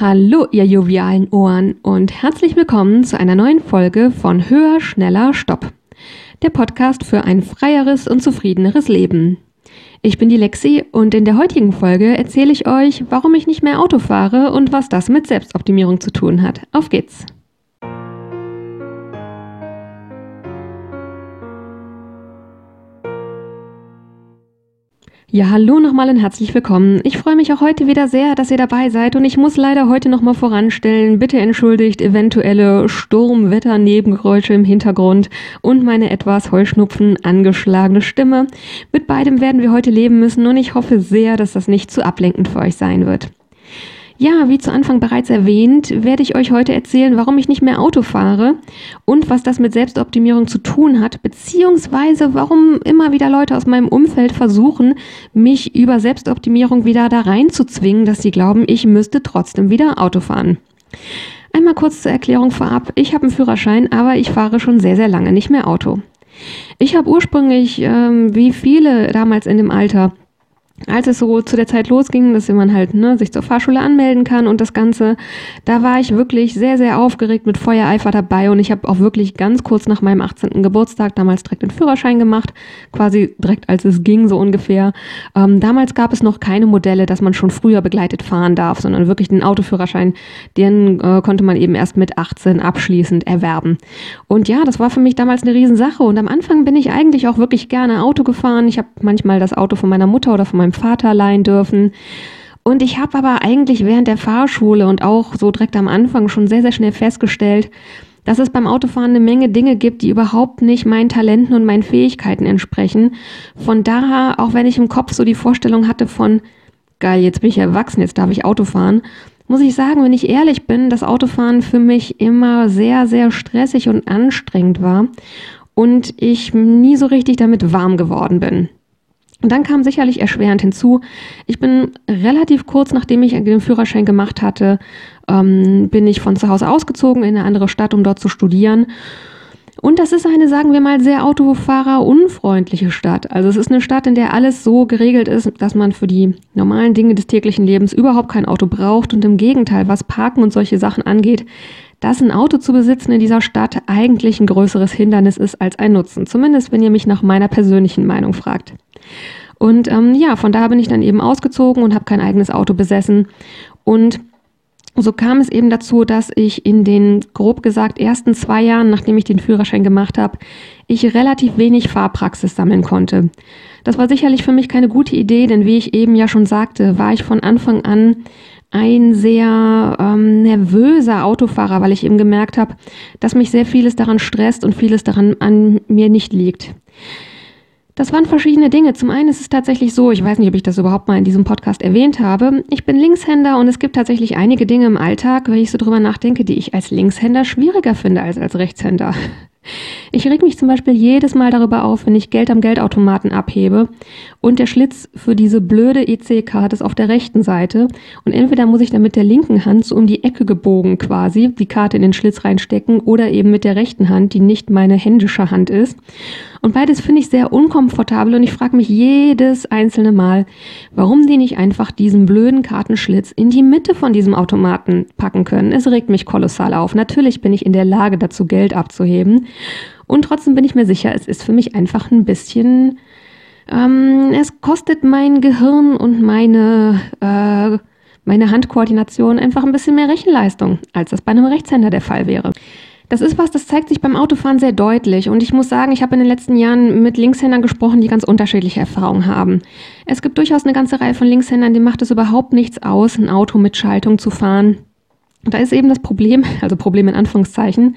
Hallo, ihr jovialen Ohren und herzlich willkommen zu einer neuen Folge von Höher, Schneller, Stopp. Der Podcast für ein freieres und zufriedeneres Leben. Ich bin die Lexi und in der heutigen Folge erzähle ich euch, warum ich nicht mehr Auto fahre und was das mit Selbstoptimierung zu tun hat. Auf geht's! Ja, hallo nochmal und herzlich willkommen. Ich freue mich auch heute wieder sehr, dass ihr dabei seid und ich muss leider heute nochmal voranstellen, bitte entschuldigt eventuelle Sturmwetter-Nebengeräusche im Hintergrund und meine etwas Heuschnupfen angeschlagene Stimme. Mit beidem werden wir heute leben müssen und ich hoffe sehr, dass das nicht zu ablenkend für euch sein wird. Ja, wie zu Anfang bereits erwähnt, werde ich euch heute erzählen, warum ich nicht mehr Auto fahre und was das mit Selbstoptimierung zu tun hat, beziehungsweise warum immer wieder Leute aus meinem Umfeld versuchen, mich über Selbstoptimierung wieder da reinzuzwingen, dass sie glauben, ich müsste trotzdem wieder Auto fahren. Einmal kurz zur Erklärung vorab. Ich habe einen Führerschein, aber ich fahre schon sehr, sehr lange nicht mehr Auto. Ich habe ursprünglich, ähm, wie viele damals in dem Alter, als es so zu der Zeit losging, dass man halt ne, sich zur Fahrschule anmelden kann und das Ganze, da war ich wirklich sehr, sehr aufgeregt mit Feuereifer dabei und ich habe auch wirklich ganz kurz nach meinem 18. Geburtstag damals direkt den Führerschein gemacht, quasi direkt als es ging, so ungefähr. Ähm, damals gab es noch keine Modelle, dass man schon früher begleitet fahren darf, sondern wirklich den Autoführerschein, den äh, konnte man eben erst mit 18 abschließend erwerben. Und ja, das war für mich damals eine Riesensache und am Anfang bin ich eigentlich auch wirklich gerne Auto gefahren. Ich habe manchmal das Auto von meiner Mutter oder von meinem meinem Vater leihen dürfen. Und ich habe aber eigentlich während der Fahrschule und auch so direkt am Anfang schon sehr, sehr schnell festgestellt, dass es beim Autofahren eine Menge Dinge gibt, die überhaupt nicht meinen Talenten und meinen Fähigkeiten entsprechen. Von daher, auch wenn ich im Kopf so die Vorstellung hatte von, geil, jetzt bin ich erwachsen, jetzt darf ich Auto fahren, muss ich sagen, wenn ich ehrlich bin, dass Autofahren für mich immer sehr, sehr stressig und anstrengend war und ich nie so richtig damit warm geworden bin. Und dann kam sicherlich erschwerend hinzu, ich bin relativ kurz nachdem ich den Führerschein gemacht hatte, ähm, bin ich von zu Hause ausgezogen in eine andere Stadt, um dort zu studieren. Und das ist eine, sagen wir mal, sehr autofahrerunfreundliche Stadt. Also es ist eine Stadt, in der alles so geregelt ist, dass man für die normalen Dinge des täglichen Lebens überhaupt kein Auto braucht. Und im Gegenteil, was Parken und solche Sachen angeht, dass ein Auto zu besitzen in dieser Stadt eigentlich ein größeres Hindernis ist als ein Nutzen. Zumindest wenn ihr mich nach meiner persönlichen Meinung fragt. Und ähm, ja, von da bin ich dann eben ausgezogen und habe kein eigenes Auto besessen. Und so kam es eben dazu, dass ich in den grob gesagt ersten zwei Jahren, nachdem ich den Führerschein gemacht habe, ich relativ wenig Fahrpraxis sammeln konnte. Das war sicherlich für mich keine gute Idee, denn wie ich eben ja schon sagte, war ich von Anfang an ein sehr ähm, nervöser Autofahrer, weil ich eben gemerkt habe, dass mich sehr vieles daran stresst und vieles daran an mir nicht liegt. Das waren verschiedene Dinge. Zum einen ist es tatsächlich so, ich weiß nicht, ob ich das überhaupt mal in diesem Podcast erwähnt habe. Ich bin Linkshänder und es gibt tatsächlich einige Dinge im Alltag, wenn ich so drüber nachdenke, die ich als Linkshänder schwieriger finde als als Rechtshänder. Ich reg mich zum Beispiel jedes Mal darüber auf, wenn ich Geld am Geldautomaten abhebe und der Schlitz für diese blöde EC-Karte ist auf der rechten Seite und entweder muss ich dann mit der linken Hand so um die Ecke gebogen quasi die Karte in den Schlitz reinstecken oder eben mit der rechten Hand, die nicht meine händische Hand ist. Und beides finde ich sehr unkomfortabel und ich frage mich jedes einzelne Mal, warum die nicht einfach diesen blöden Kartenschlitz in die Mitte von diesem Automaten packen können. Es regt mich kolossal auf. Natürlich bin ich in der Lage dazu, Geld abzuheben. Und trotzdem bin ich mir sicher, es ist für mich einfach ein bisschen, ähm, es kostet mein Gehirn und meine, äh, meine Handkoordination einfach ein bisschen mehr Rechenleistung, als das bei einem Rechtshänder der Fall wäre. Das ist was, das zeigt sich beim Autofahren sehr deutlich. Und ich muss sagen, ich habe in den letzten Jahren mit Linkshändern gesprochen, die ganz unterschiedliche Erfahrungen haben. Es gibt durchaus eine ganze Reihe von Linkshändern, denen macht es überhaupt nichts aus, ein Auto mit Schaltung zu fahren. Und da ist eben das Problem, also Problem in Anführungszeichen,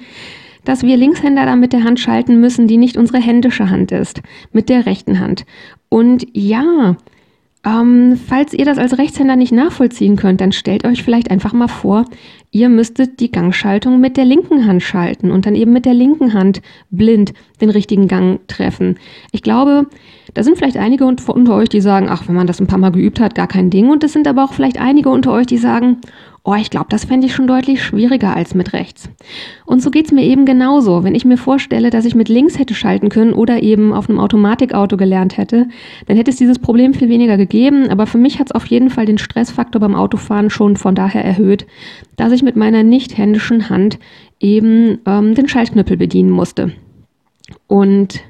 dass wir Linkshänder da mit der Hand schalten müssen, die nicht unsere händische Hand ist, mit der rechten Hand. Und ja, ähm, falls ihr das als Rechtshänder nicht nachvollziehen könnt, dann stellt euch vielleicht einfach mal vor, ihr müsstet die Gangschaltung mit der linken Hand schalten und dann eben mit der linken Hand blind den richtigen Gang treffen. Ich glaube, Da sind vielleicht einige unter euch, die sagen, ach, wenn man das ein paar Mal geübt hat, gar kein Ding. Und es sind aber auch vielleicht einige unter euch, die sagen, oh, ich glaube, das fände ich schon deutlich schwieriger als mit rechts. Und so geht's mir eben genauso. Wenn ich mir vorstelle, dass ich mit links hätte schalten können oder eben auf einem Automatikauto gelernt hätte, dann hätte es dieses Problem viel weniger gegeben. Aber für mich hat es auf jeden Fall den Stressfaktor beim Autofahren schon von daher erhöht, dass ich mit meiner nicht händischen Hand eben ähm, den Schaltknüppel bedienen musste. Und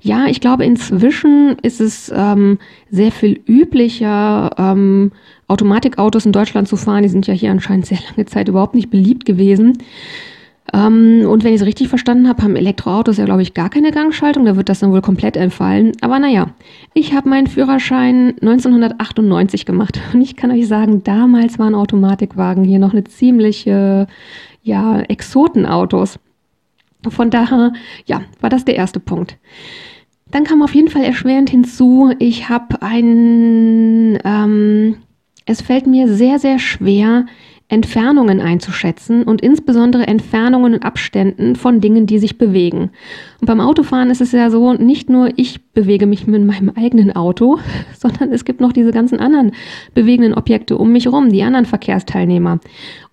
ja, ich glaube, inzwischen ist es ähm, sehr viel üblicher, ähm, Automatikautos in Deutschland zu fahren. Die sind ja hier anscheinend sehr lange Zeit überhaupt nicht beliebt gewesen. Ähm, und wenn ich es richtig verstanden habe, haben Elektroautos ja, glaube ich, gar keine Gangschaltung. Da wird das dann wohl komplett entfallen. Aber naja, ich habe meinen Führerschein 1998 gemacht. Und ich kann euch sagen, damals waren Automatikwagen hier noch eine ziemliche, ja, Exotenautos. Von daher, ja, war das der erste Punkt. Dann kam auf jeden Fall erschwerend hinzu, ich habe ein, ähm, es fällt mir sehr, sehr schwer, Entfernungen einzuschätzen und insbesondere Entfernungen und Abständen von Dingen, die sich bewegen. Und beim Autofahren ist es ja so, nicht nur ich bewege mich mit meinem eigenen Auto, sondern es gibt noch diese ganzen anderen bewegenden Objekte um mich herum, die anderen Verkehrsteilnehmer.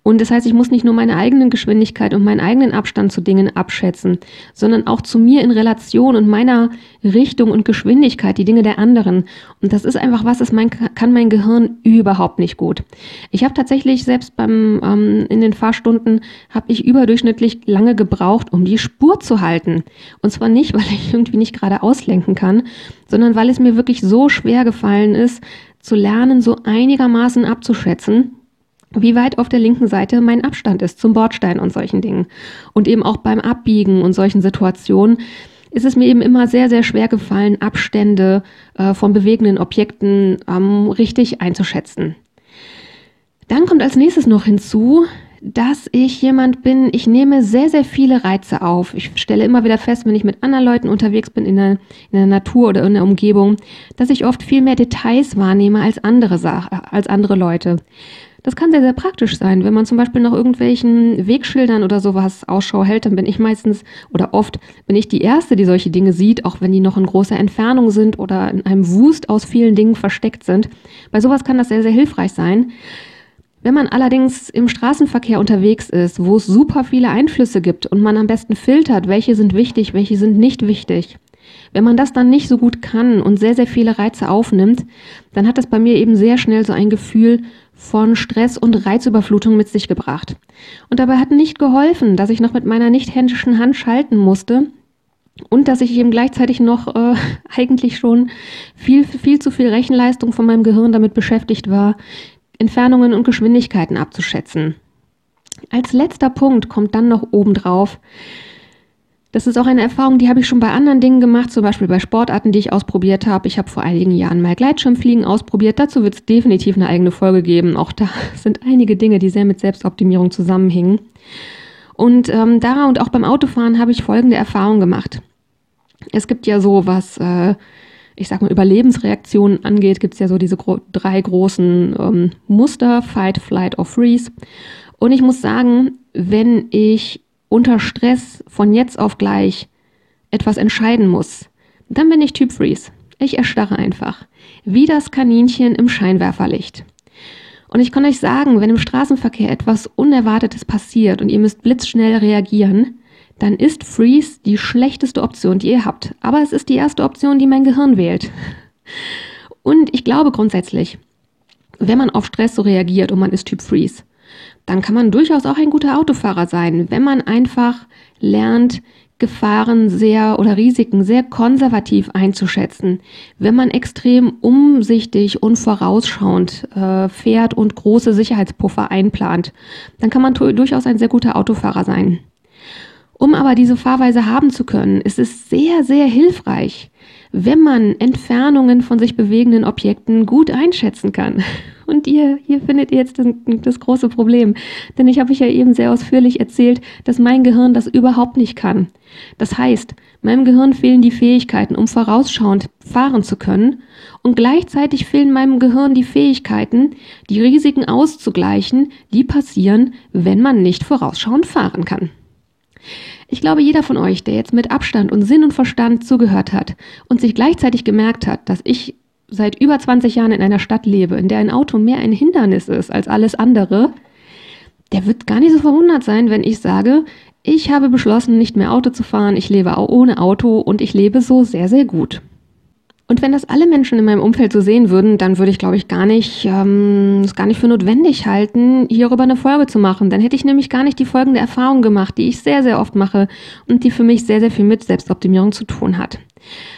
Und das heißt, ich muss nicht nur meine eigene Geschwindigkeit und meinen eigenen Abstand zu Dingen abschätzen, sondern auch zu mir in Relation und meiner Richtung und Geschwindigkeit, die Dinge der anderen. Und das ist einfach was, das mein, kann mein Gehirn überhaupt nicht gut. Ich habe tatsächlich selbst beim ähm, in den Fahrstunden habe ich überdurchschnittlich lange gebraucht, um die Spur zu halten. Und zwar nicht, weil ich irgendwie nicht gerade auslenken kann, sondern weil es mir wirklich so schwer gefallen ist, zu lernen, so einigermaßen abzuschätzen wie weit auf der linken Seite mein Abstand ist zum Bordstein und solchen Dingen. Und eben auch beim Abbiegen und solchen Situationen ist es mir eben immer sehr, sehr schwer gefallen, Abstände äh, von bewegenden Objekten ähm, richtig einzuschätzen. Dann kommt als nächstes noch hinzu, dass ich jemand bin, ich nehme sehr, sehr viele Reize auf. Ich stelle immer wieder fest, wenn ich mit anderen Leuten unterwegs bin in der, in der Natur oder in der Umgebung, dass ich oft viel mehr Details wahrnehme als andere, als andere Leute. Das kann sehr, sehr praktisch sein. Wenn man zum Beispiel nach irgendwelchen Wegschildern oder sowas Ausschau hält, dann bin ich meistens oder oft bin ich die Erste, die solche Dinge sieht, auch wenn die noch in großer Entfernung sind oder in einem Wust aus vielen Dingen versteckt sind. Bei sowas kann das sehr, sehr hilfreich sein. Wenn man allerdings im Straßenverkehr unterwegs ist, wo es super viele Einflüsse gibt und man am besten filtert, welche sind wichtig, welche sind nicht wichtig, wenn man das dann nicht so gut kann und sehr, sehr viele Reize aufnimmt, dann hat das bei mir eben sehr schnell so ein Gefühl von Stress und Reizüberflutung mit sich gebracht. Und dabei hat nicht geholfen, dass ich noch mit meiner nicht händischen Hand schalten musste und dass ich eben gleichzeitig noch äh, eigentlich schon viel, viel zu viel Rechenleistung von meinem Gehirn damit beschäftigt war, Entfernungen und Geschwindigkeiten abzuschätzen. Als letzter Punkt kommt dann noch obendrauf, das ist auch eine Erfahrung, die habe ich schon bei anderen Dingen gemacht, zum Beispiel bei Sportarten, die ich ausprobiert habe. Ich habe vor einigen Jahren mal Gleitschirmfliegen ausprobiert. Dazu wird es definitiv eine eigene Folge geben. Auch da sind einige Dinge, die sehr mit Selbstoptimierung zusammenhängen. Und ähm, da und auch beim Autofahren habe ich folgende Erfahrung gemacht. Es gibt ja so, was, äh, ich sag mal, Überlebensreaktionen angeht, gibt es ja so diese gro drei großen ähm, Muster, Fight, Flight or Freeze. Und ich muss sagen, wenn ich unter Stress von jetzt auf gleich etwas entscheiden muss, dann bin ich Typ Freeze. Ich erstarre einfach. Wie das Kaninchen im Scheinwerferlicht. Und ich kann euch sagen, wenn im Straßenverkehr etwas Unerwartetes passiert und ihr müsst blitzschnell reagieren, dann ist Freeze die schlechteste Option, die ihr habt. Aber es ist die erste Option, die mein Gehirn wählt. Und ich glaube grundsätzlich, wenn man auf Stress so reagiert und man ist Typ Freeze, dann kann man durchaus auch ein guter Autofahrer sein, wenn man einfach lernt, Gefahren sehr oder Risiken sehr konservativ einzuschätzen, wenn man extrem umsichtig und vorausschauend äh, fährt und große Sicherheitspuffer einplant, dann kann man durchaus ein sehr guter Autofahrer sein. Um aber diese Fahrweise haben zu können, ist es sehr, sehr hilfreich, wenn man Entfernungen von sich bewegenden Objekten gut einschätzen kann. Und ihr, hier findet ihr jetzt das, große Problem. Denn ich habe euch ja eben sehr ausführlich erzählt, dass mein Gehirn das überhaupt nicht kann. Das heißt, meinem Gehirn fehlen die Fähigkeiten, um vorausschauend fahren zu können. Und gleichzeitig fehlen meinem Gehirn die Fähigkeiten, die Risiken auszugleichen, die passieren, wenn man nicht vorausschauend fahren kann. Ich glaube, jeder von euch, der jetzt mit Abstand und Sinn und Verstand zugehört hat und sich gleichzeitig gemerkt hat, dass ich seit über 20 Jahren in einer Stadt lebe, in der ein Auto mehr ein Hindernis ist als alles andere, der wird gar nicht so verwundert sein, wenn ich sage, ich habe beschlossen, nicht mehr Auto zu fahren, ich lebe auch ohne Auto und ich lebe so sehr, sehr gut. Und wenn das alle Menschen in meinem Umfeld so sehen würden, dann würde ich, glaube ich, gar nicht, ähm, es gar nicht für notwendig halten, hierüber eine Folge zu machen. Dann hätte ich nämlich gar nicht die folgende Erfahrung gemacht, die ich sehr, sehr oft mache und die für mich sehr, sehr viel mit Selbstoptimierung zu tun hat.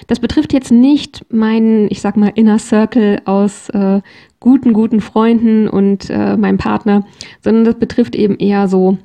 Das betrifft jetzt nicht meinen, ich sag mal, Inner Circle aus äh, guten, guten Freunden und äh, meinem Partner, sondern das betrifft eben eher so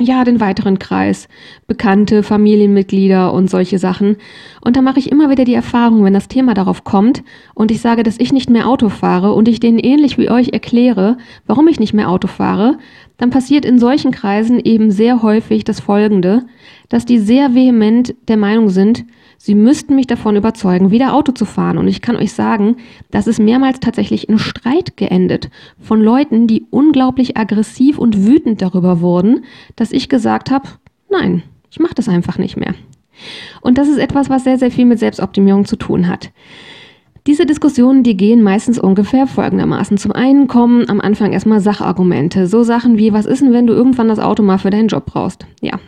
ja, den weiteren Kreis, Bekannte, Familienmitglieder und solche Sachen. Und da mache ich immer wieder die Erfahrung, wenn das Thema darauf kommt und ich sage, dass ich nicht mehr Auto fahre und ich denen ähnlich wie euch erkläre, warum ich nicht mehr Auto fahre, dann passiert in solchen Kreisen eben sehr häufig das Folgende, dass die sehr vehement der Meinung sind, Sie müssten mich davon überzeugen, wieder Auto zu fahren. Und ich kann euch sagen, das ist mehrmals tatsächlich in Streit geendet von Leuten, die unglaublich aggressiv und wütend darüber wurden, dass ich gesagt habe, nein, ich mache das einfach nicht mehr. Und das ist etwas, was sehr, sehr viel mit Selbstoptimierung zu tun hat. Diese Diskussionen, die gehen meistens ungefähr folgendermaßen. Zum einen kommen am Anfang erstmal Sachargumente. So Sachen wie, was ist denn, wenn du irgendwann das Auto mal für deinen Job brauchst? Ja,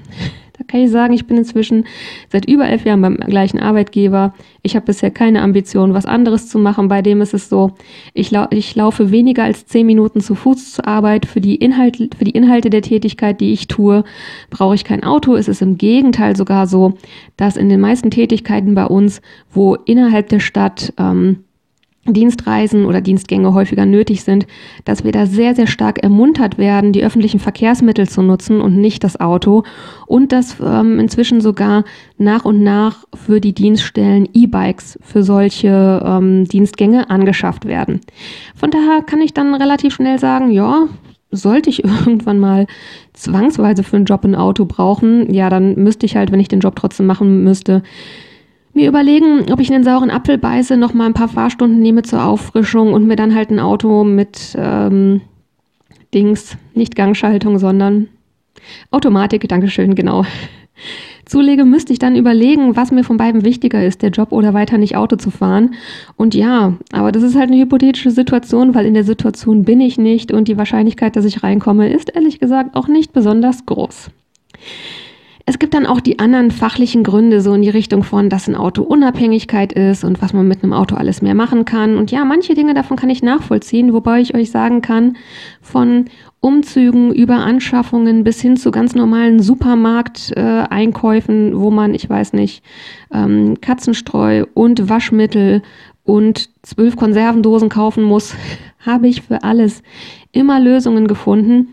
da kann ich sagen, ich bin inzwischen seit über elf Jahren beim gleichen Arbeitgeber. Ich habe bisher keine Ambition, was anderes zu machen. Bei dem ist es so, ich, lau ich laufe weniger als zehn Minuten zu Fuß zur Arbeit. Für die, Inhalte, für die Inhalte der Tätigkeit, die ich tue, brauche ich kein Auto. Es ist im Gegenteil sogar so, dass in den meisten Tätigkeiten bei uns, wo innerhalb der Stadt ähm, Dienstreisen oder Dienstgänge häufiger nötig sind, dass wir da sehr, sehr stark ermuntert werden, die öffentlichen Verkehrsmittel zu nutzen und nicht das Auto und dass ähm, inzwischen sogar nach und nach für die Dienststellen E-Bikes für solche ähm, Dienstgänge angeschafft werden. Von daher kann ich dann relativ schnell sagen, ja, sollte ich irgendwann mal zwangsweise für einen Job ein Auto brauchen, ja, dann müsste ich halt, wenn ich den Job trotzdem machen müsste, mir überlegen, ob ich einen sauren Apfel beiße, noch mal ein paar Fahrstunden nehme zur Auffrischung und mir dann halt ein Auto mit ähm, Dings, nicht Gangschaltung, sondern Automatik, Dankeschön, genau. Zulege, müsste ich dann überlegen, was mir von beiden wichtiger ist, der Job oder weiter nicht Auto zu fahren. Und ja, aber das ist halt eine hypothetische Situation, weil in der Situation bin ich nicht und die Wahrscheinlichkeit, dass ich reinkomme, ist ehrlich gesagt auch nicht besonders groß. Es gibt dann auch die anderen fachlichen Gründe, so in die Richtung von, dass ein Auto Unabhängigkeit ist und was man mit einem Auto alles mehr machen kann. Und ja, manche Dinge davon kann ich nachvollziehen, wobei ich euch sagen kann, von Umzügen über Anschaffungen bis hin zu ganz normalen Supermarkteinkäufen, äh, wo man, ich weiß nicht, ähm, Katzenstreu und Waschmittel und zwölf Konservendosen kaufen muss, habe ich für alles immer Lösungen gefunden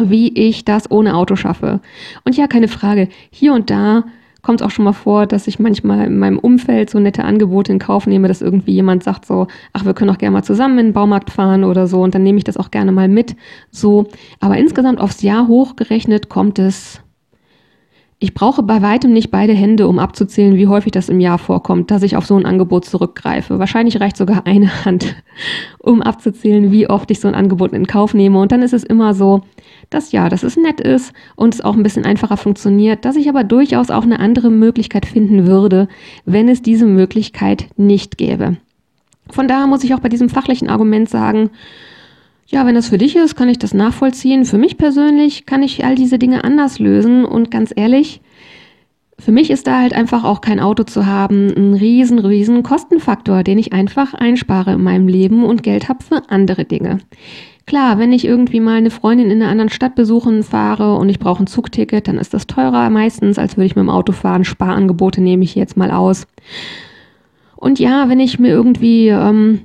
wie ich das ohne Auto schaffe. Und ja, keine Frage, hier und da kommt es auch schon mal vor, dass ich manchmal in meinem Umfeld so nette Angebote in Kauf nehme, dass irgendwie jemand sagt so, ach, wir können auch gerne mal zusammen in den Baumarkt fahren oder so und dann nehme ich das auch gerne mal mit. So, aber insgesamt aufs Jahr hochgerechnet kommt es ich brauche bei weitem nicht beide Hände, um abzuzählen, wie häufig das im Jahr vorkommt, dass ich auf so ein Angebot zurückgreife. Wahrscheinlich reicht sogar eine Hand, um abzuzählen, wie oft ich so ein Angebot in Kauf nehme. Und dann ist es immer so, dass ja, dass es nett ist und es auch ein bisschen einfacher funktioniert, dass ich aber durchaus auch eine andere Möglichkeit finden würde, wenn es diese Möglichkeit nicht gäbe. Von daher muss ich auch bei diesem fachlichen Argument sagen, ja, wenn das für dich ist, kann ich das nachvollziehen. Für mich persönlich kann ich all diese Dinge anders lösen und ganz ehrlich, für mich ist da halt einfach auch kein Auto zu haben ein riesen, riesen Kostenfaktor, den ich einfach einspare in meinem Leben und Geld habe für andere Dinge. Klar, wenn ich irgendwie mal eine Freundin in einer anderen Stadt besuchen fahre und ich brauche ein Zugticket, dann ist das teurer meistens, als würde ich mit dem Auto fahren. Sparangebote nehme ich jetzt mal aus. Und ja, wenn ich mir irgendwie ähm,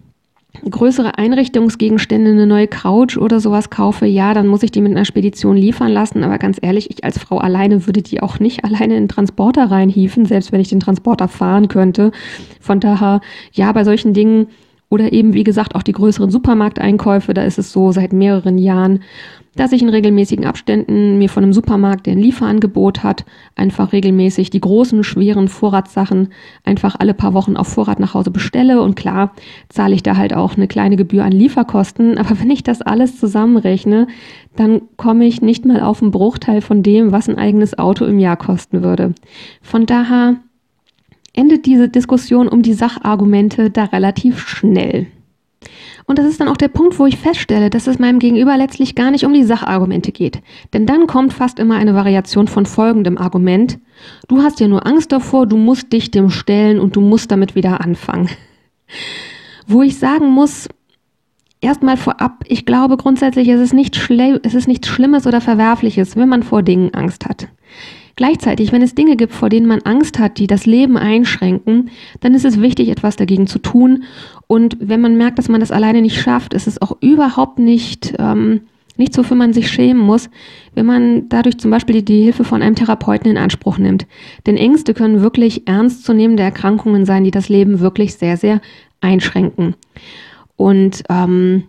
größere Einrichtungsgegenstände, eine neue Couch oder sowas kaufe, ja, dann muss ich die mit einer Spedition liefern lassen. Aber ganz ehrlich, ich als Frau alleine würde die auch nicht alleine in den Transporter reinhieven, selbst wenn ich den Transporter fahren könnte. Von daher, ja, bei solchen Dingen Oder eben, wie gesagt, auch die größeren Supermarkteinkäufe. Da ist es so seit mehreren Jahren, dass ich in regelmäßigen Abständen mir von einem Supermarkt, der ein Lieferangebot hat, einfach regelmäßig die großen, schweren Vorratssachen einfach alle paar Wochen auf Vorrat nach Hause bestelle. Und klar, zahle ich da halt auch eine kleine Gebühr an Lieferkosten. Aber wenn ich das alles zusammenrechne, dann komme ich nicht mal auf einen Bruchteil von dem, was ein eigenes Auto im Jahr kosten würde. Von daher endet diese Diskussion um die Sachargumente da relativ schnell. Und das ist dann auch der Punkt, wo ich feststelle, dass es meinem Gegenüber letztlich gar nicht um die Sachargumente geht. Denn dann kommt fast immer eine Variation von folgendem Argument. Du hast ja nur Angst davor, du musst dich dem stellen und du musst damit wieder anfangen. Wo ich sagen muss, erstmal vorab, ich glaube grundsätzlich, es ist, nicht es ist nichts Schlimmes oder Verwerfliches, wenn man vor Dingen Angst hat. Gleichzeitig, wenn es Dinge gibt, vor denen man Angst hat, die das Leben einschränken, dann ist es wichtig, etwas dagegen zu tun. Und wenn man merkt, dass man das alleine nicht schafft, ist es auch überhaupt nicht, ähm, nicht so, für man sich schämen muss, wenn man dadurch zum Beispiel die, die Hilfe von einem Therapeuten in Anspruch nimmt. Denn Ängste können wirklich ernstzunehmende Erkrankungen sein, die das Leben wirklich sehr, sehr einschränken. Und, ähm,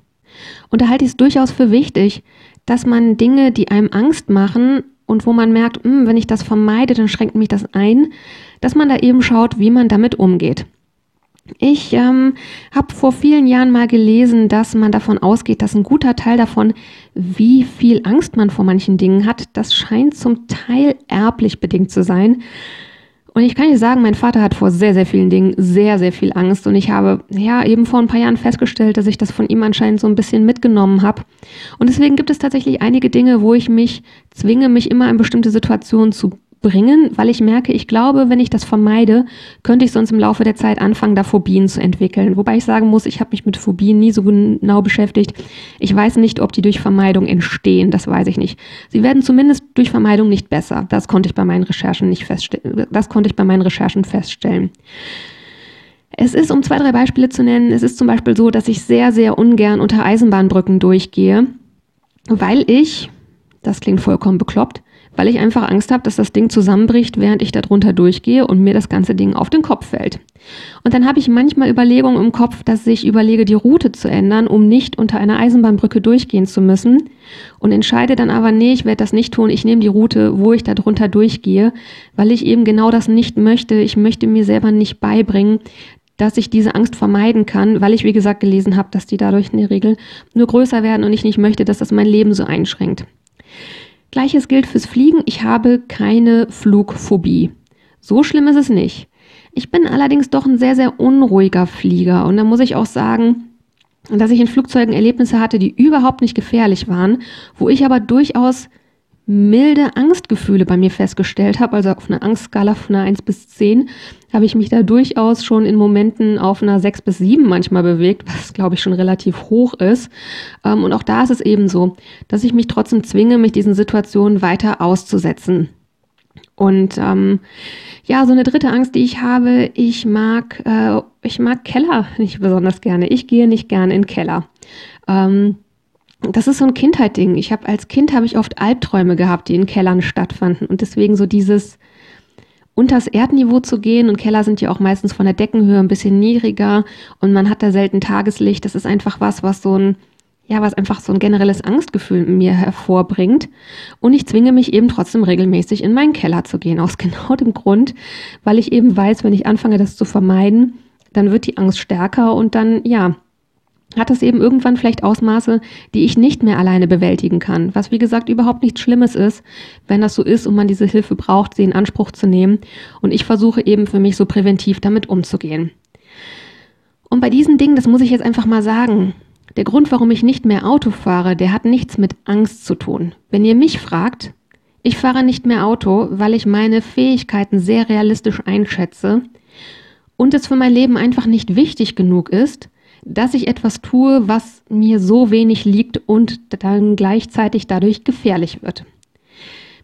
und da halte ich es durchaus für wichtig, dass man Dinge, die einem Angst machen, und wo man merkt, mh, hm, wenn ich das vermeide, dann schränkt mich das ein, dass man da eben schaut, wie man damit umgeht. Ich ähm, habe vor vielen Jahren mal gelesen, dass man davon ausgeht, dass ein guter Teil davon, wie viel Angst man vor manchen Dingen hat, das scheint zum Teil erblich bedingt zu sein. Und ich kann dir sagen, mein Vater hat vor sehr, sehr vielen Dingen sehr, sehr viel Angst. Und ich habe ja eben vor ein paar Jahren festgestellt, dass ich das von ihm anscheinend so ein bisschen mitgenommen habe. Und deswegen gibt es tatsächlich einige Dinge, wo ich mich zwinge, mich immer in bestimmte Situationen zu bringen, weil ich merke, ich glaube, wenn ich das vermeide, könnte ich sonst im Laufe der Zeit anfangen, da Phobien zu entwickeln. Wobei ich sagen muss, ich habe mich mit Phobien nie so genau beschäftigt. Ich weiß nicht, ob die durch Vermeidung entstehen, das weiß ich nicht. Sie werden zumindest durch Vermeidung nicht besser. Das konnte ich bei meinen Recherchen nicht feststellen. Das konnte ich bei meinen Recherchen feststellen. Es ist, um zwei, drei Beispiele zu nennen, es ist zum Beispiel so, dass ich sehr, sehr ungern unter Eisenbahnbrücken durchgehe, weil ich, das klingt vollkommen bekloppt, weil ich einfach Angst habe, dass das Ding zusammenbricht, während ich darunter durchgehe und mir das ganze Ding auf den Kopf fällt. Und dann habe ich manchmal Überlegungen im Kopf, dass ich überlege, die Route zu ändern, um nicht unter einer Eisenbahnbrücke durchgehen zu müssen und entscheide dann aber, nee, ich werde das nicht tun, ich nehme die Route, wo ich darunter durchgehe, weil ich eben genau das nicht möchte. Ich möchte mir selber nicht beibringen, dass ich diese Angst vermeiden kann, weil ich, wie gesagt, gelesen habe, dass die dadurch in der Regel nur größer werden und ich nicht möchte, dass das mein Leben so einschränkt. Gleiches gilt fürs Fliegen. Ich habe keine Flugphobie. So schlimm ist es nicht. Ich bin allerdings doch ein sehr, sehr unruhiger Flieger. Und da muss ich auch sagen, dass ich in Flugzeugen Erlebnisse hatte, die überhaupt nicht gefährlich waren, wo ich aber durchaus milde Angstgefühle bei mir festgestellt habe, also auf einer Angstskala von einer 1 bis 10, habe ich mich da durchaus schon in Momenten auf einer 6 bis 7 manchmal bewegt, was glaube ich schon relativ hoch ist. Ähm, und auch da ist es eben so, dass ich mich trotzdem zwinge, mich diesen Situationen weiter auszusetzen. Und ähm, ja, so eine dritte Angst, die ich habe, ich mag, äh, ich mag Keller nicht besonders gerne. Ich gehe nicht gerne in Keller. Ähm, das ist so ein Kindheitding. Ich habe als Kind habe ich oft Albträume gehabt, die in Kellern stattfanden und deswegen so dieses unters Erdniveau zu gehen und Keller sind ja auch meistens von der Deckenhöhe ein bisschen niedriger und man hat da selten Tageslicht. Das ist einfach was, was so ein ja, was einfach so ein generelles Angstgefühl in mir hervorbringt. Und ich zwinge mich eben trotzdem regelmäßig in meinen Keller zu gehen, aus genau dem Grund, weil ich eben weiß, wenn ich anfange, das zu vermeiden, dann wird die Angst stärker und dann, ja, hat es eben irgendwann vielleicht Ausmaße, die ich nicht mehr alleine bewältigen kann. Was wie gesagt überhaupt nichts Schlimmes ist, wenn das so ist und man diese Hilfe braucht, sie in Anspruch zu nehmen. Und ich versuche eben für mich so präventiv damit umzugehen. Und bei diesen Dingen, das muss ich jetzt einfach mal sagen, der Grund, warum ich nicht mehr Auto fahre, der hat nichts mit Angst zu tun. Wenn ihr mich fragt, ich fahre nicht mehr Auto, weil ich meine Fähigkeiten sehr realistisch einschätze und es für mein Leben einfach nicht wichtig genug ist, dass ich etwas tue, was mir so wenig liegt und dann gleichzeitig dadurch gefährlich wird.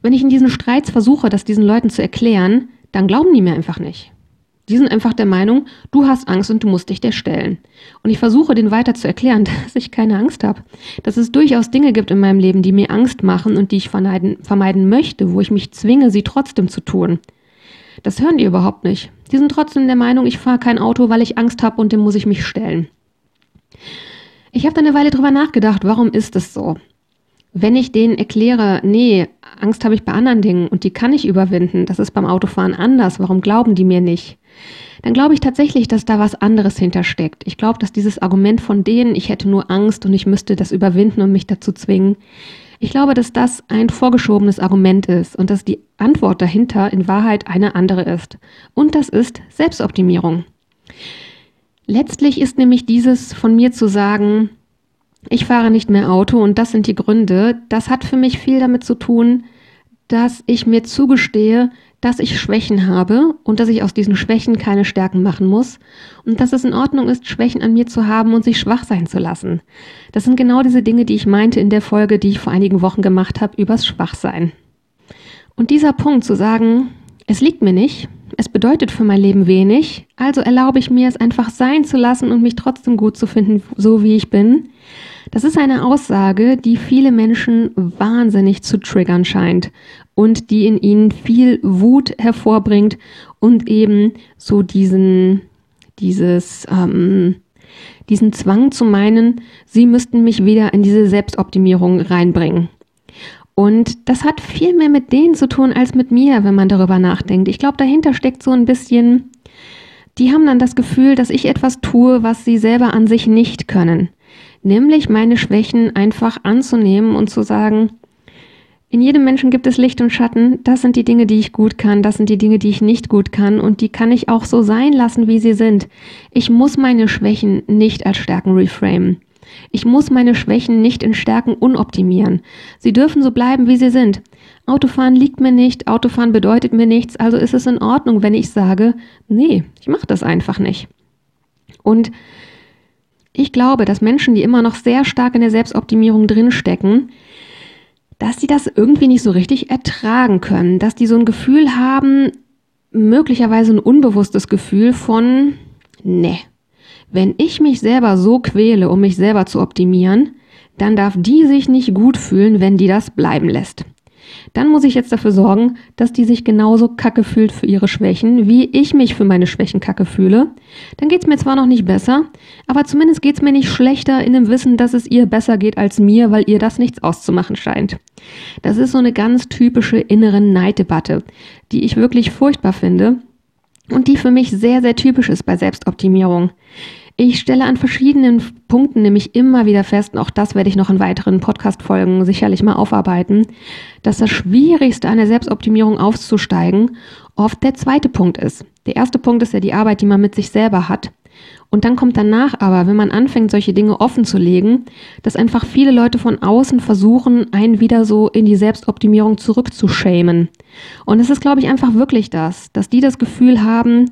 Wenn ich in diesen Streits versuche, das diesen Leuten zu erklären, dann glauben die mir einfach nicht. Die sind einfach der Meinung, du hast Angst und du musst dich der stellen. Und ich versuche denen weiter zu erklären, dass ich keine Angst habe. Dass es durchaus Dinge gibt in meinem Leben, die mir Angst machen und die ich vermeiden, vermeiden möchte, wo ich mich zwinge, sie trotzdem zu tun. Das hören die überhaupt nicht. Die sind trotzdem der Meinung, ich fahre kein Auto, weil ich Angst habe und dem muss ich mich stellen. Ich habe dann eine Weile drüber nachgedacht, warum ist es so? Wenn ich denen erkläre, nee, Angst habe ich bei anderen Dingen und die kann ich überwinden, das ist beim Autofahren anders, warum glauben die mir nicht? Dann glaube ich tatsächlich, dass da was anderes hintersteckt. Ich glaube, dass dieses Argument von denen, ich hätte nur Angst und ich müsste das überwinden und mich dazu zwingen, ich glaube, dass das ein vorgeschobenes Argument ist und dass die Antwort dahinter in Wahrheit eine andere ist. Und das ist Selbstoptimierung. Letztlich ist nämlich dieses von mir zu sagen, ich fahre nicht mehr Auto und das sind die Gründe, das hat für mich viel damit zu tun, dass ich mir zugestehe, dass ich Schwächen habe und dass ich aus diesen Schwächen keine Stärken machen muss und dass es in Ordnung ist, Schwächen an mir zu haben und sich schwach sein zu lassen. Das sind genau diese Dinge, die ich meinte in der Folge, die ich vor einigen Wochen gemacht habe, übers Schwachsein. Und dieser Punkt zu sagen, es liegt mir nicht, es bedeutet für mein Leben wenig, also erlaube ich mir es einfach sein zu lassen und mich trotzdem gut zu finden, so wie ich bin, das ist eine Aussage, die viele Menschen wahnsinnig zu triggern scheint und die in ihnen viel Wut hervorbringt und eben so diesen, dieses, ähm, diesen Zwang zu meinen, sie müssten mich wieder in diese Selbstoptimierung reinbringen. Und das hat viel mehr mit denen zu tun als mit mir, wenn man darüber nachdenkt. Ich glaube, dahinter steckt so ein bisschen, die haben dann das Gefühl, dass ich etwas tue, was sie selber an sich nicht können nämlich meine Schwächen einfach anzunehmen und zu sagen, in jedem Menschen gibt es Licht und Schatten. Das sind die Dinge, die ich gut kann. Das sind die Dinge, die ich nicht gut kann. Und die kann ich auch so sein lassen, wie sie sind. Ich muss meine Schwächen nicht als Stärken reframen. Ich muss meine Schwächen nicht in Stärken unoptimieren. Sie dürfen so bleiben, wie sie sind. Autofahren liegt mir nicht, Autofahren bedeutet mir nichts, also ist es in Ordnung, wenn ich sage, nee, ich mache das einfach nicht. Und ich glaube, dass Menschen, die immer noch sehr stark in der Selbstoptimierung drinstecken, dass sie das irgendwie nicht so richtig ertragen können, dass die so ein Gefühl haben, möglicherweise ein unbewusstes Gefühl von, ne, wenn ich mich selber so quäle, um mich selber zu optimieren, dann darf die sich nicht gut fühlen, wenn die das bleiben lässt dann muss ich jetzt dafür sorgen, dass die sich genauso kacke fühlt für ihre Schwächen, wie ich mich für meine Schwächen kacke fühle. Dann geht es mir zwar noch nicht besser, aber zumindest geht es mir nicht schlechter in dem Wissen, dass es ihr besser geht als mir, weil ihr das nichts auszumachen scheint. Das ist so eine ganz typische innere Neiddebatte, die ich wirklich furchtbar finde und die für mich sehr, sehr typisch ist bei Selbstoptimierung. Ich stelle an verschiedenen Punkten nämlich immer wieder fest, und auch das werde ich noch in weiteren Podcast-Folgen sicherlich mal aufarbeiten, dass das Schwierigste an der Selbstoptimierung aufzusteigen oft der zweite Punkt ist. Der erste Punkt ist ja die Arbeit, die man mit sich selber hat. Und dann kommt danach aber, wenn man anfängt, solche Dinge offen zu legen, dass einfach viele Leute von außen versuchen, einen wieder so in die Selbstoptimierung zurückzuschämen. Und es ist, glaube ich, einfach wirklich das, dass die das Gefühl haben,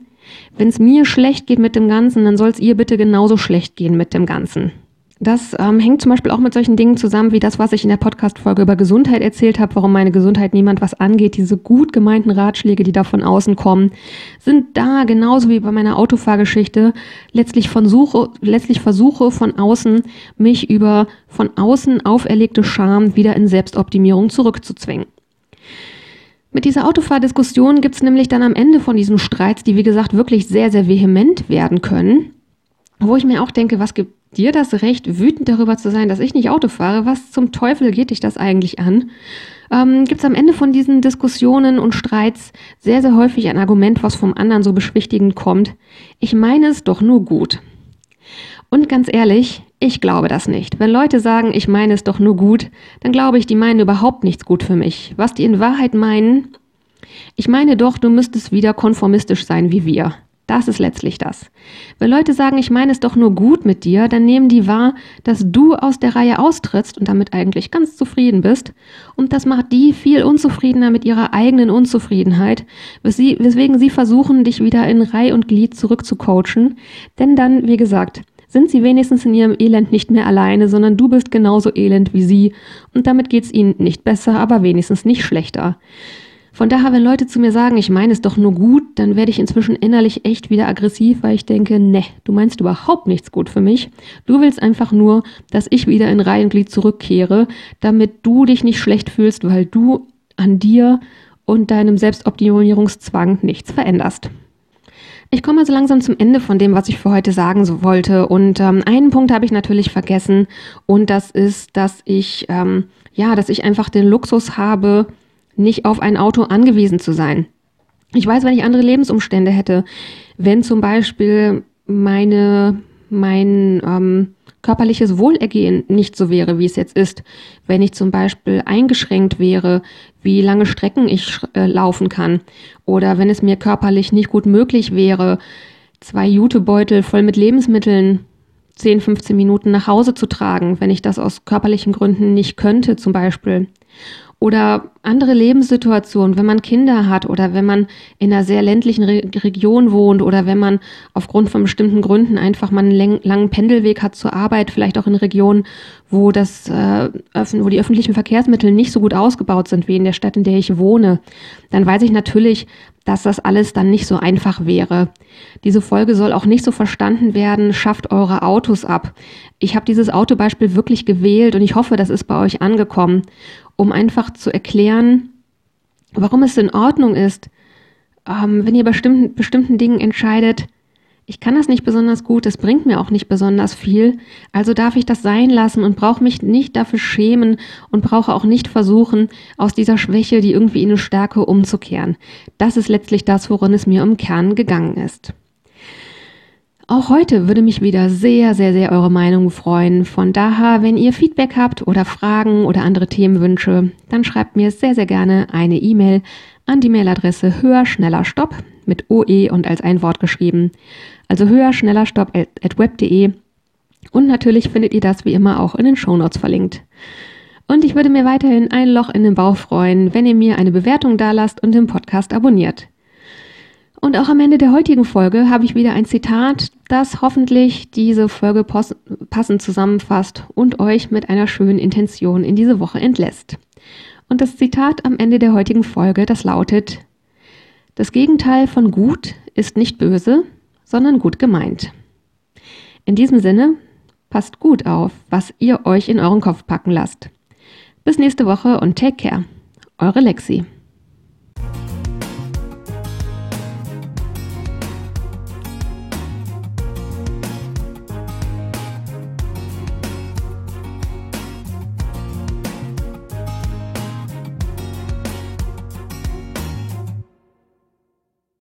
wenn es mir schlecht geht mit dem Ganzen, dann soll es ihr bitte genauso schlecht gehen mit dem Ganzen. Das ähm, hängt zum Beispiel auch mit solchen Dingen zusammen, wie das, was ich in der Podcast-Folge über Gesundheit erzählt habe, warum meine Gesundheit niemand was angeht. Diese gut gemeinten Ratschläge, die da von außen kommen, sind da genauso wie bei meiner Autofahrgeschichte letztlich, von Suche, letztlich Versuche von außen, mich über von außen auferlegte Scham wieder in Selbstoptimierung zurückzuzwingen. Mit dieser Autofahrdiskussion gibt es nämlich dann am Ende von diesen Streits, die wie gesagt wirklich sehr, sehr vehement werden können, wo ich mir auch denke, was gibt dir das Recht, wütend darüber zu sein, dass ich nicht Auto fahre? Was zum Teufel geht dich das eigentlich an? Ähm, gibt es am Ende von diesen Diskussionen und Streits sehr, sehr häufig ein Argument, was vom anderen so beschwichtigend kommt. Ich meine es doch nur gut. Und ganz ehrlich, ich glaube das nicht. Wenn Leute sagen, ich meine es doch nur gut, dann glaube ich, die meinen überhaupt nichts gut für mich. Was die in Wahrheit meinen, ich meine doch, du müsstest wieder konformistisch sein wie wir. Das ist letztlich das. Wenn Leute sagen, ich meine es doch nur gut mit dir, dann nehmen die wahr, dass du aus der Reihe austrittst und damit eigentlich ganz zufrieden bist. Und das macht die viel unzufriedener mit ihrer eigenen Unzufriedenheit, weswegen sie versuchen, dich wieder in Reih und Glied zurückzucoachen. Denn dann, wie gesagt, sind sie wenigstens in ihrem Elend nicht mehr alleine, sondern du bist genauso elend wie sie und damit geht's ihnen nicht besser, aber wenigstens nicht schlechter. Von daher, wenn Leute zu mir sagen, ich meine es doch nur gut, dann werde ich inzwischen innerlich echt wieder aggressiv, weil ich denke, ne, du meinst überhaupt nichts gut für mich. Du willst einfach nur, dass ich wieder in Reihenglied zurückkehre, damit du dich nicht schlecht fühlst, weil du an dir und deinem Selbstoptimierungszwang nichts veränderst. Ich komme also langsam zum Ende von dem, was ich für heute sagen wollte. Und ähm, einen Punkt habe ich natürlich vergessen. Und das ist, dass ich, ähm, ja, dass ich einfach den Luxus habe, nicht auf ein Auto angewiesen zu sein. Ich weiß, wenn ich andere Lebensumstände hätte, wenn zum Beispiel meine, mein ähm, körperliches Wohlergehen nicht so wäre, wie es jetzt ist, wenn ich zum Beispiel eingeschränkt wäre, wie lange Strecken ich äh, laufen kann oder wenn es mir körperlich nicht gut möglich wäre, zwei Jutebeutel voll mit Lebensmitteln 10, 15 Minuten nach Hause zu tragen, wenn ich das aus körperlichen Gründen nicht könnte zum Beispiel. Oder andere Lebenssituationen, wenn man Kinder hat oder wenn man in einer sehr ländlichen Re Region wohnt oder wenn man aufgrund von bestimmten Gründen einfach mal einen langen Pendelweg hat zur Arbeit, vielleicht auch in Regionen, wo, das, äh, wo die öffentlichen Verkehrsmittel nicht so gut ausgebaut sind wie in der Stadt, in der ich wohne, dann weiß ich natürlich, dass das alles dann nicht so einfach wäre. Diese Folge soll auch nicht so verstanden werden, schafft eure Autos ab. Ich habe dieses Autobeispiel wirklich gewählt und ich hoffe, das ist bei euch angekommen um einfach zu erklären, warum es in Ordnung ist, ähm, wenn ihr bestimmten, bestimmten Dingen entscheidet, ich kann das nicht besonders gut, es bringt mir auch nicht besonders viel, also darf ich das sein lassen und brauche mich nicht dafür schämen und brauche auch nicht versuchen, aus dieser Schwäche die irgendwie in eine Stärke umzukehren. Das ist letztlich das, worin es mir im Kern gegangen ist. Auch heute würde mich wieder sehr, sehr, sehr eure Meinung freuen. Von daher, wenn ihr Feedback habt oder Fragen oder andere Themenwünsche, dann schreibt mir sehr, sehr gerne eine E-Mail an die Mailadresse höher, schneller, stopp mit OE und als ein Wort geschrieben. Also höher, schneller, stopp at web.de. Und natürlich findet ihr das wie immer auch in den Shownotes verlinkt. Und ich würde mir weiterhin ein Loch in den Bauch freuen, wenn ihr mir eine Bewertung dalasst und den Podcast abonniert. Und auch am Ende der heutigen Folge habe ich wieder ein Zitat, das hoffentlich diese Folge passend zusammenfasst und euch mit einer schönen Intention in diese Woche entlässt. Und das Zitat am Ende der heutigen Folge, das lautet, das Gegenteil von gut ist nicht böse, sondern gut gemeint. In diesem Sinne, passt gut auf, was ihr euch in euren Kopf packen lasst. Bis nächste Woche und take care. Eure Lexi.